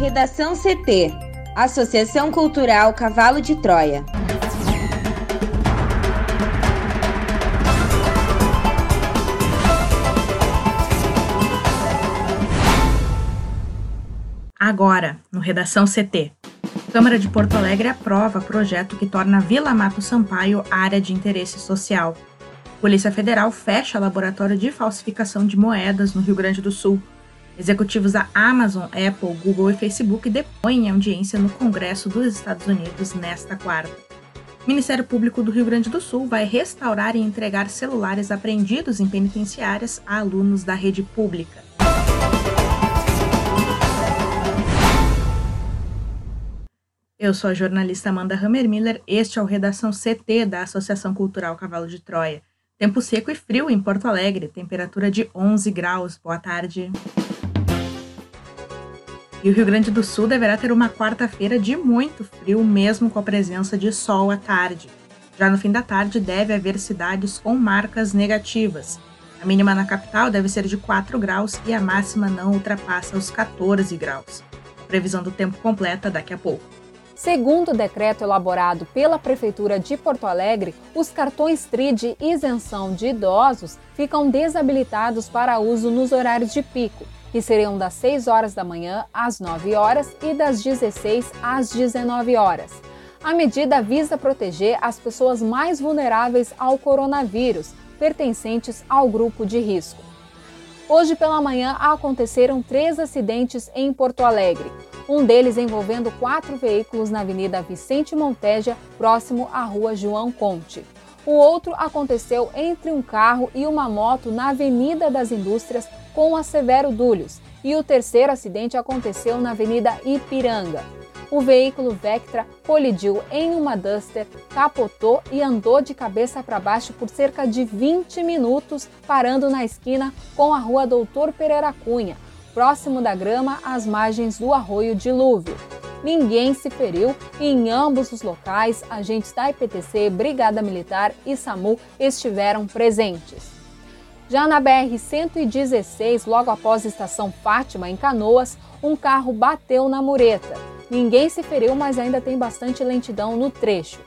Redação CT Associação Cultural Cavalo de Troia. Agora, no Redação CT. Câmara de Porto Alegre aprova projeto que torna Vila Mato Sampaio área de interesse social. Polícia Federal fecha laboratório de falsificação de moedas no Rio Grande do Sul. Executivos da Amazon, Apple, Google e Facebook depõem em audiência no Congresso dos Estados Unidos nesta quarta. O Ministério Público do Rio Grande do Sul vai restaurar e entregar celulares apreendidos em penitenciárias a alunos da rede pública. Eu sou a jornalista Amanda Hammermiller, este é o Redação CT da Associação Cultural Cavalo de Troia. Tempo seco e frio em Porto Alegre, temperatura de 11 graus. Boa tarde. E o Rio Grande do Sul deverá ter uma quarta-feira de muito frio, mesmo com a presença de sol à tarde. Já no fim da tarde, deve haver cidades com marcas negativas. A mínima na capital deve ser de 4 graus e a máxima não ultrapassa os 14 graus. A previsão do tempo completa daqui a pouco. Segundo o decreto elaborado pela Prefeitura de Porto Alegre, os cartões TRI de isenção de idosos ficam desabilitados para uso nos horários de pico, que seriam das 6 horas da manhã às 9 horas e das 16 às 19 horas. A medida visa proteger as pessoas mais vulneráveis ao coronavírus, pertencentes ao grupo de risco. Hoje pela manhã aconteceram três acidentes em Porto Alegre um deles envolvendo quatro veículos na Avenida Vicente Monteja, próximo à Rua João Conte. O outro aconteceu entre um carro e uma moto na Avenida das Indústrias com a Severo Dúlios, e o terceiro acidente aconteceu na Avenida Ipiranga. O veículo Vectra colidiu em uma Duster, capotou e andou de cabeça para baixo por cerca de 20 minutos, parando na esquina com a Rua Doutor Pereira Cunha, próximo da grama às margens do arroio Dilúvio. Ninguém se feriu e em ambos os locais, agentes da IPTC, Brigada Militar e SAMU estiveram presentes. Já na BR-116, logo após a estação Fátima, em Canoas, um carro bateu na mureta. Ninguém se feriu, mas ainda tem bastante lentidão no trecho.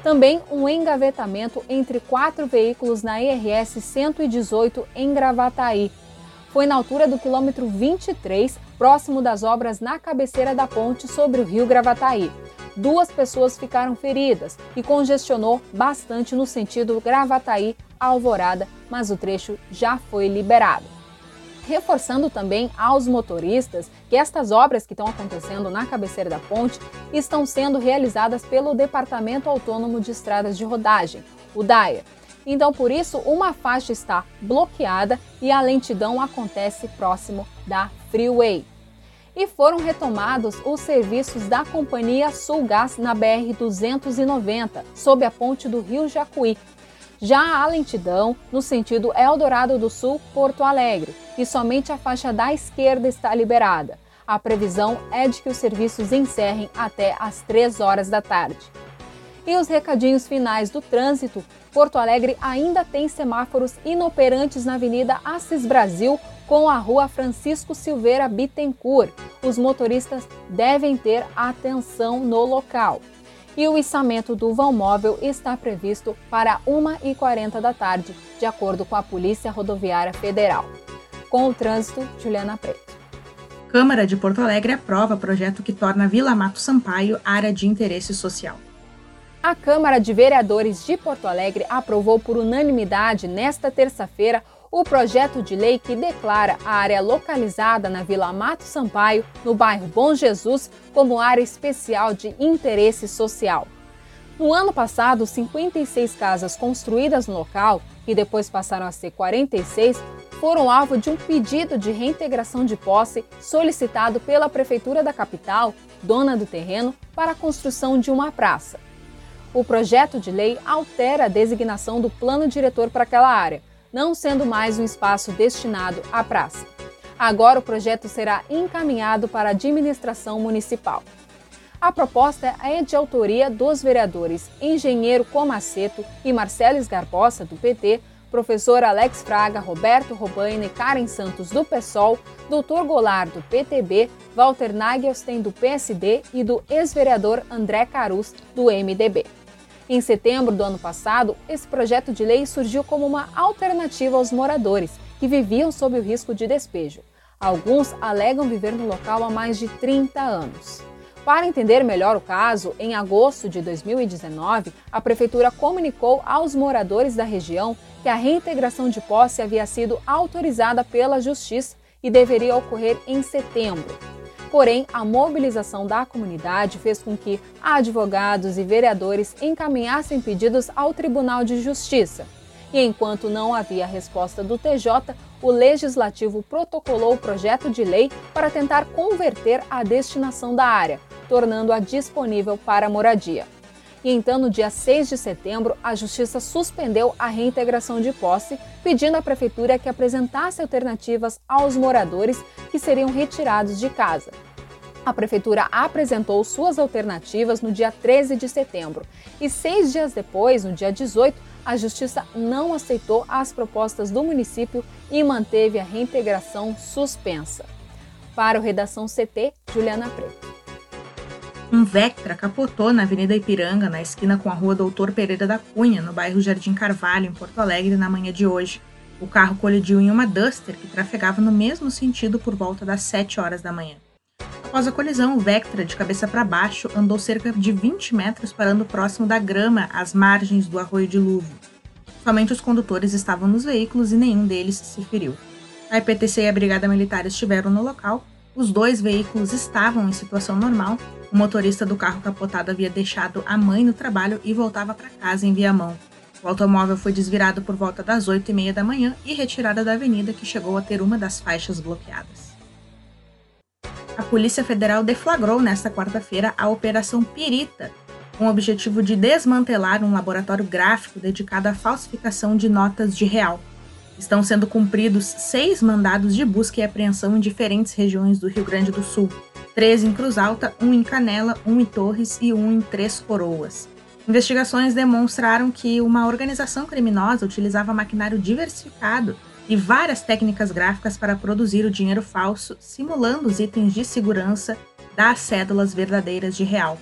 Também um engavetamento entre quatro veículos na IRS 118 em Gravataí foi na altura do quilômetro 23, próximo das obras na cabeceira da ponte sobre o rio Gravataí. Duas pessoas ficaram feridas e congestionou bastante no sentido Gravataí-Alvorada, mas o trecho já foi liberado reforçando também aos motoristas que estas obras que estão acontecendo na cabeceira da ponte estão sendo realizadas pelo Departamento Autônomo de Estradas de Rodagem, o DAER. Então, por isso, uma faixa está bloqueada e a lentidão acontece próximo da freeway. E foram retomados os serviços da companhia Sulgás na BR-290, sob a ponte do Rio Jacuí. Já a lentidão no sentido Eldorado do Sul, Porto Alegre, e somente a faixa da esquerda está liberada. A previsão é de que os serviços encerrem até às 3 horas da tarde. E os recadinhos finais do trânsito Porto Alegre ainda tem semáforos inoperantes na Avenida Assis Brasil com a Rua Francisco Silveira Bittencourt. Os motoristas devem ter atenção no local. E o içamento do vão móvel está previsto para 1h40 da tarde, de acordo com a Polícia Rodoviária Federal. Com o trânsito, Juliana Preto. Câmara de Porto Alegre aprova projeto que torna Vila Mato Sampaio área de interesse social. A Câmara de Vereadores de Porto Alegre aprovou por unanimidade nesta terça-feira o projeto de lei que declara a área localizada na Vila Mato Sampaio, no bairro Bom Jesus, como área especial de interesse social. No ano passado, 56 casas construídas no local, que depois passaram a ser 46, foram alvo de um pedido de reintegração de posse solicitado pela Prefeitura da capital, dona do terreno, para a construção de uma praça. O projeto de lei altera a designação do plano diretor para aquela área, não sendo mais um espaço destinado à praça. Agora o projeto será encaminhado para a administração municipal. A proposta é de autoria dos vereadores Engenheiro Comaceto e Marcelo Esgarbosa, do PT, professor Alex Fraga, Roberto Robaina e Karen Santos do PSOL, Dr. Goulart do PTB, Walter Nagelstein do PSD e do ex-vereador André Carus do MDB. Em setembro do ano passado, esse projeto de lei surgiu como uma alternativa aos moradores que viviam sob o risco de despejo. Alguns alegam viver no local há mais de 30 anos. Para entender melhor o caso, em agosto de 2019, a Prefeitura comunicou aos moradores da região que a reintegração de posse havia sido autorizada pela Justiça e deveria ocorrer em setembro. Porém, a mobilização da comunidade fez com que advogados e vereadores encaminhassem pedidos ao Tribunal de Justiça. E enquanto não havia resposta do TJ, o Legislativo protocolou o projeto de lei para tentar converter a destinação da área, tornando-a disponível para moradia. E então, no dia 6 de setembro, a Justiça suspendeu a reintegração de posse, pedindo à Prefeitura que apresentasse alternativas aos moradores que seriam retirados de casa. A Prefeitura apresentou suas alternativas no dia 13 de setembro e, seis dias depois, no dia 18, a Justiça não aceitou as propostas do município e manteve a reintegração suspensa. Para o Redação CT, Juliana Preto. Um Vectra capotou na Avenida Ipiranga, na esquina com a rua Doutor Pereira da Cunha, no bairro Jardim Carvalho, em Porto Alegre, na manhã de hoje. O carro colidiu em uma Duster que trafegava no mesmo sentido por volta das 7 horas da manhã. Após a colisão, o Vectra, de cabeça para baixo, andou cerca de 20 metros parando próximo da grama, às margens do arroio Dilúvio. Somente os condutores estavam nos veículos e nenhum deles se feriu. A IPTC e a Brigada Militar estiveram no local os dois veículos estavam em situação normal. O motorista do carro capotado havia deixado a mãe no trabalho e voltava para casa em Viamão. O automóvel foi desvirado por volta das 8 e meia da manhã e retirado da avenida, que chegou a ter uma das faixas bloqueadas. A Polícia Federal deflagrou nesta quarta-feira a Operação Pirita, com o objetivo de desmantelar um laboratório gráfico dedicado à falsificação de notas de real. Estão sendo cumpridos seis mandados de busca e apreensão em diferentes regiões do Rio Grande do Sul: três em Cruz Alta, um em Canela, um em Torres e um em Três Coroas. Investigações demonstraram que uma organização criminosa utilizava maquinário diversificado e várias técnicas gráficas para produzir o dinheiro falso, simulando os itens de segurança das cédulas verdadeiras de real.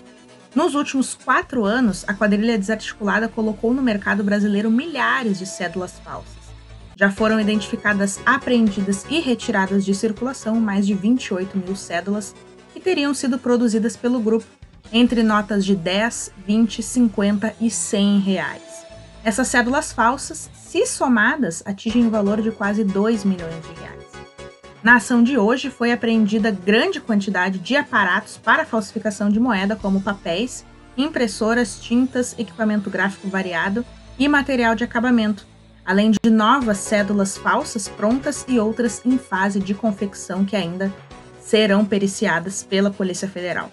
Nos últimos quatro anos, a quadrilha desarticulada colocou no mercado brasileiro milhares de cédulas falsas. Já foram identificadas, apreendidas e retiradas de circulação mais de 28 mil cédulas que teriam sido produzidas pelo grupo, entre notas de 10, 20, 50 e 100 reais. Essas cédulas falsas, se somadas, atingem o valor de quase 2 milhões de reais. Na ação de hoje foi apreendida grande quantidade de aparatos para falsificação de moeda, como papéis, impressoras, tintas, equipamento gráfico variado e material de acabamento, além de novas cédulas falsas prontas e outras em fase de confecção que ainda serão periciadas pela Polícia Federal.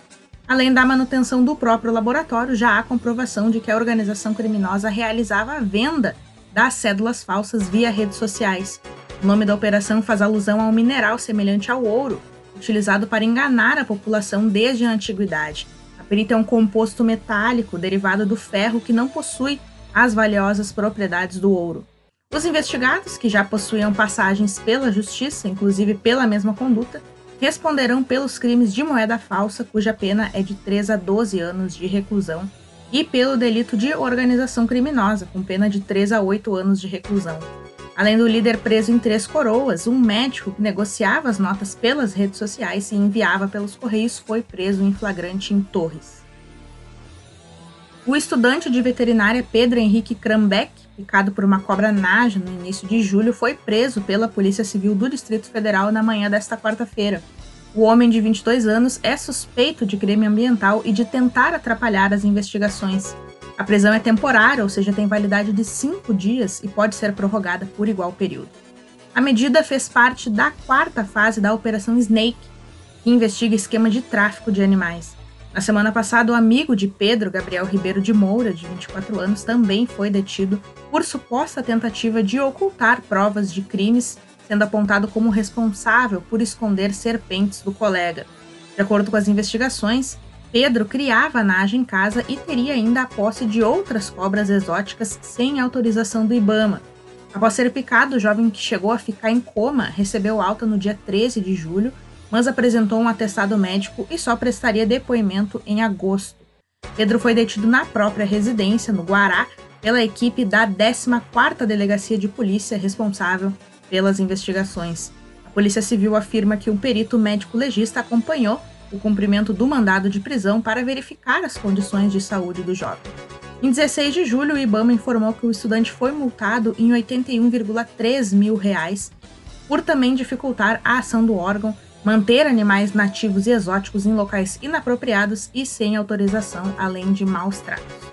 Além da manutenção do próprio laboratório, já há comprovação de que a organização criminosa realizava a venda das cédulas falsas via redes sociais. O nome da operação faz alusão a um mineral semelhante ao ouro, utilizado para enganar a população desde a antiguidade. A perita é um composto metálico derivado do ferro que não possui as valiosas propriedades do ouro. Os investigados, que já possuíam passagens pela justiça, inclusive pela mesma conduta, responderão pelos crimes de moeda falsa, cuja pena é de 3 a 12 anos de reclusão, e pelo delito de organização criminosa, com pena de 3 a 8 anos de reclusão. Além do líder preso em Três Coroas, um médico que negociava as notas pelas redes sociais e enviava pelos correios foi preso em flagrante em Torres. O estudante de veterinária Pedro Henrique Krambeck picado por uma cobra naja no início de julho, foi preso pela Polícia Civil do Distrito Federal na manhã desta quarta-feira. O homem de 22 anos é suspeito de crime ambiental e de tentar atrapalhar as investigações. A prisão é temporária, ou seja, tem validade de cinco dias e pode ser prorrogada por igual período. A medida fez parte da quarta fase da Operação Snake, que investiga esquema de tráfico de animais. Na semana passada, o amigo de Pedro, Gabriel Ribeiro de Moura, de 24 anos, também foi detido por suposta tentativa de ocultar provas de crimes, sendo apontado como responsável por esconder serpentes do colega. De acordo com as investigações, Pedro criava a naja em casa e teria ainda a posse de outras cobras exóticas sem autorização do Ibama. Após ser picado, o jovem que chegou a ficar em coma recebeu alta no dia 13 de julho, mas apresentou um atestado médico e só prestaria depoimento em agosto. Pedro foi detido na própria residência, no Guará, pela equipe da 14ª Delegacia de Polícia responsável pelas investigações. A Polícia Civil afirma que um perito médico legista acompanhou o cumprimento do mandado de prisão para verificar as condições de saúde do jovem. Em 16 de julho, o IBAMA informou que o estudante foi multado em 81,3 mil reais por também dificultar a ação do órgão, manter animais nativos e exóticos em locais inapropriados e sem autorização, além de maus tratos.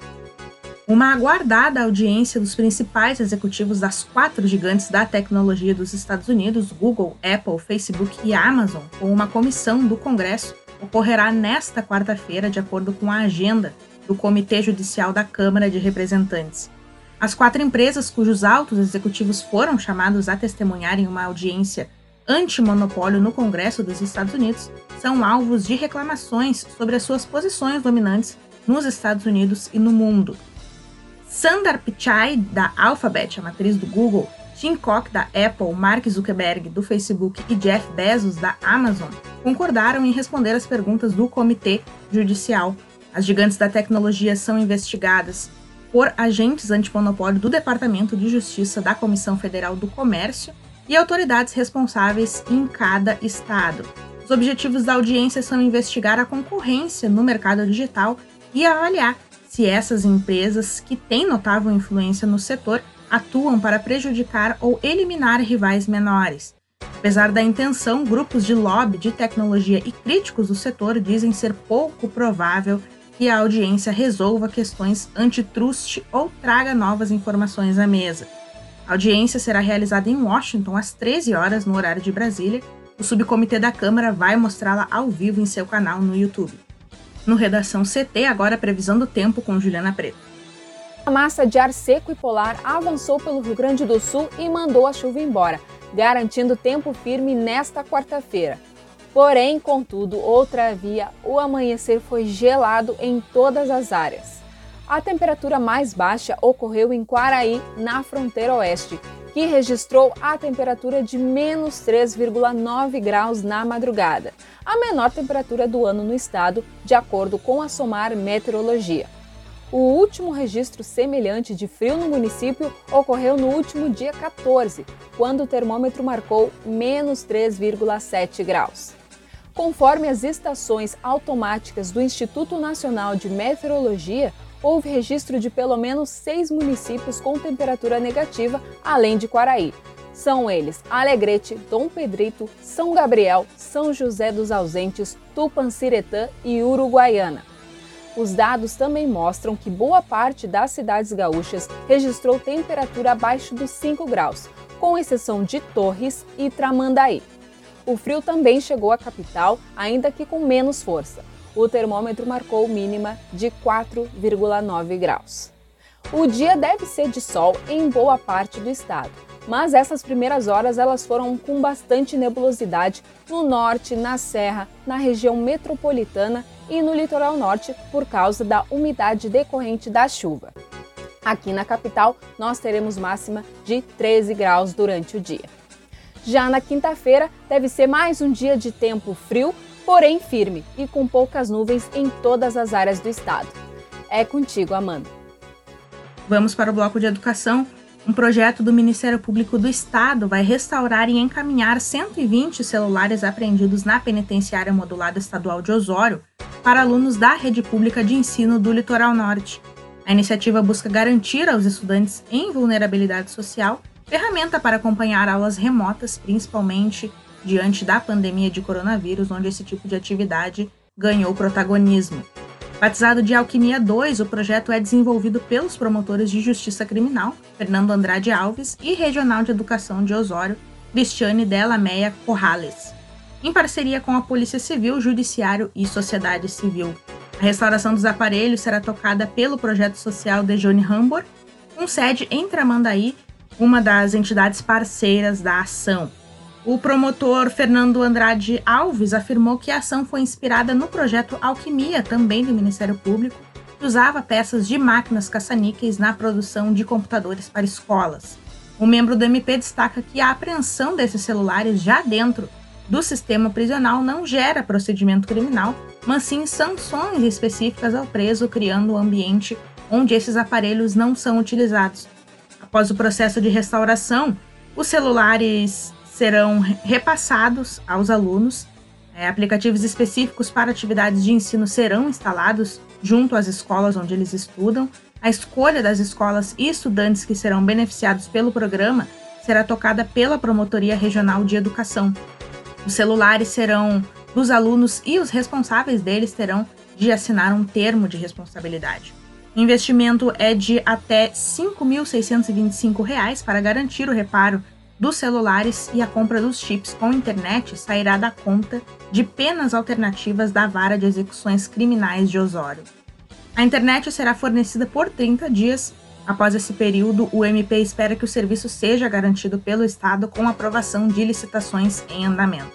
Uma aguardada audiência dos principais executivos das quatro gigantes da tecnologia dos Estados Unidos, Google, Apple, Facebook e Amazon, com uma comissão do Congresso, ocorrerá nesta quarta-feira, de acordo com a agenda do Comitê Judicial da Câmara de Representantes. As quatro empresas cujos altos executivos foram chamados a testemunhar em uma audiência antimonopólio no Congresso dos Estados Unidos são alvos de reclamações sobre as suas posições dominantes nos Estados Unidos e no mundo. Sundar Pichai, da Alphabet, a matriz do Google, Tim Cook, da Apple, Mark Zuckerberg, do Facebook e Jeff Bezos, da Amazon, concordaram em responder às perguntas do Comitê Judicial as gigantes da tecnologia são investigadas por agentes antimonopólio do Departamento de Justiça da Comissão Federal do Comércio e autoridades responsáveis em cada estado. Os objetivos da audiência são investigar a concorrência no mercado digital e avaliar se essas empresas, que têm notável influência no setor, atuam para prejudicar ou eliminar rivais menores. Apesar da intenção, grupos de lobby de tecnologia e críticos do setor dizem ser pouco provável que a audiência resolva questões antitrust ou traga novas informações à mesa. A audiência será realizada em Washington às 13 horas no horário de Brasília. O subcomitê da Câmara vai mostrá-la ao vivo em seu canal no YouTube. No Redação CT, agora previsão do tempo com Juliana Preto. A massa de ar seco e polar avançou pelo Rio Grande do Sul e mandou a chuva embora, garantindo tempo firme nesta quarta-feira. Porém, contudo, outra via, o amanhecer foi gelado em todas as áreas. A temperatura mais baixa ocorreu em Quaraí, na fronteira oeste, que registrou a temperatura de menos 3,9 graus na madrugada, a menor temperatura do ano no estado, de acordo com a SOMAR Meteorologia. O último registro semelhante de frio no município ocorreu no último dia 14, quando o termômetro marcou menos 3,7 graus. Conforme as estações automáticas do Instituto Nacional de Meteorologia, houve registro de pelo menos seis municípios com temperatura negativa, além de Quaraí. São eles Alegrete, Dom Pedrito, São Gabriel, São José dos Ausentes, Tupanciretã e Uruguaiana. Os dados também mostram que boa parte das cidades gaúchas registrou temperatura abaixo dos 5 graus, com exceção de Torres e Tramandaí. O frio também chegou à capital, ainda que com menos força. O termômetro marcou mínima de 4,9 graus. O dia deve ser de sol em boa parte do estado, mas essas primeiras horas elas foram com bastante nebulosidade no norte, na serra, na região metropolitana e no litoral norte por causa da umidade decorrente da chuva. Aqui na capital, nós teremos máxima de 13 graus durante o dia. Já na quinta-feira, deve ser mais um dia de tempo frio, porém firme e com poucas nuvens em todas as áreas do estado. É contigo, Amanda. Vamos para o bloco de educação. Um projeto do Ministério Público do Estado vai restaurar e encaminhar 120 celulares apreendidos na penitenciária modulada estadual de Osório para alunos da rede pública de ensino do Litoral Norte. A iniciativa busca garantir aos estudantes em vulnerabilidade social ferramenta para acompanhar aulas remotas, principalmente diante da pandemia de coronavírus, onde esse tipo de atividade ganhou protagonismo. Batizado de Alquimia 2, o projeto é desenvolvido pelos promotores de justiça criminal, Fernando Andrade Alves, e Regional de Educação de Osório, Cristiane Della Meia Corrales, em parceria com a Polícia Civil, Judiciário e Sociedade Civil. A restauração dos aparelhos será tocada pelo projeto social de Johnny Hambor, com sede em Tramandaí uma das entidades parceiras da ação. O promotor Fernando Andrade Alves afirmou que a ação foi inspirada no projeto Alquimia, também do Ministério Público, que usava peças de máquinas caça-níqueis na produção de computadores para escolas. O membro do MP destaca que a apreensão desses celulares já dentro do sistema prisional não gera procedimento criminal, mas sim sanções específicas ao preso, criando um ambiente onde esses aparelhos não são utilizados. Após o processo de restauração, os celulares serão repassados aos alunos. É, aplicativos específicos para atividades de ensino serão instalados junto às escolas onde eles estudam. A escolha das escolas e estudantes que serão beneficiados pelo programa será tocada pela Promotoria Regional de Educação. Os celulares serão dos alunos e os responsáveis deles terão de assinar um termo de responsabilidade. O investimento é de até R$ 5.625 para garantir o reparo dos celulares e a compra dos chips com internet sairá da conta de penas alternativas da Vara de Execuções Criminais de Osório. A internet será fornecida por 30 dias. Após esse período, o MP espera que o serviço seja garantido pelo Estado com aprovação de licitações em andamento.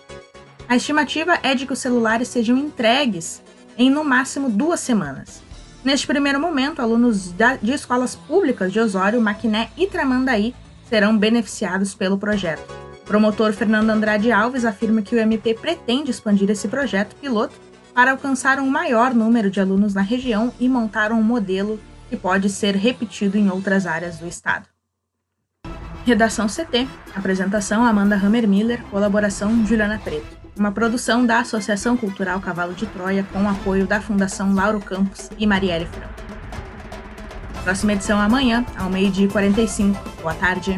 A estimativa é de que os celulares sejam entregues em no máximo duas semanas. Neste primeiro momento, alunos de escolas públicas de Osório, Maquiné e Tramandaí serão beneficiados pelo projeto. O promotor Fernando Andrade Alves afirma que o MP pretende expandir esse projeto piloto para alcançar um maior número de alunos na região e montar um modelo que pode ser repetido em outras áreas do estado. Redação CT. Apresentação Amanda Hammer Miller. Colaboração Juliana Preto uma produção da Associação Cultural Cavalo de Troia com apoio da Fundação Lauro Campos e Marielle Franco. Próxima edição amanhã, ao meio-dia e 45. Boa tarde.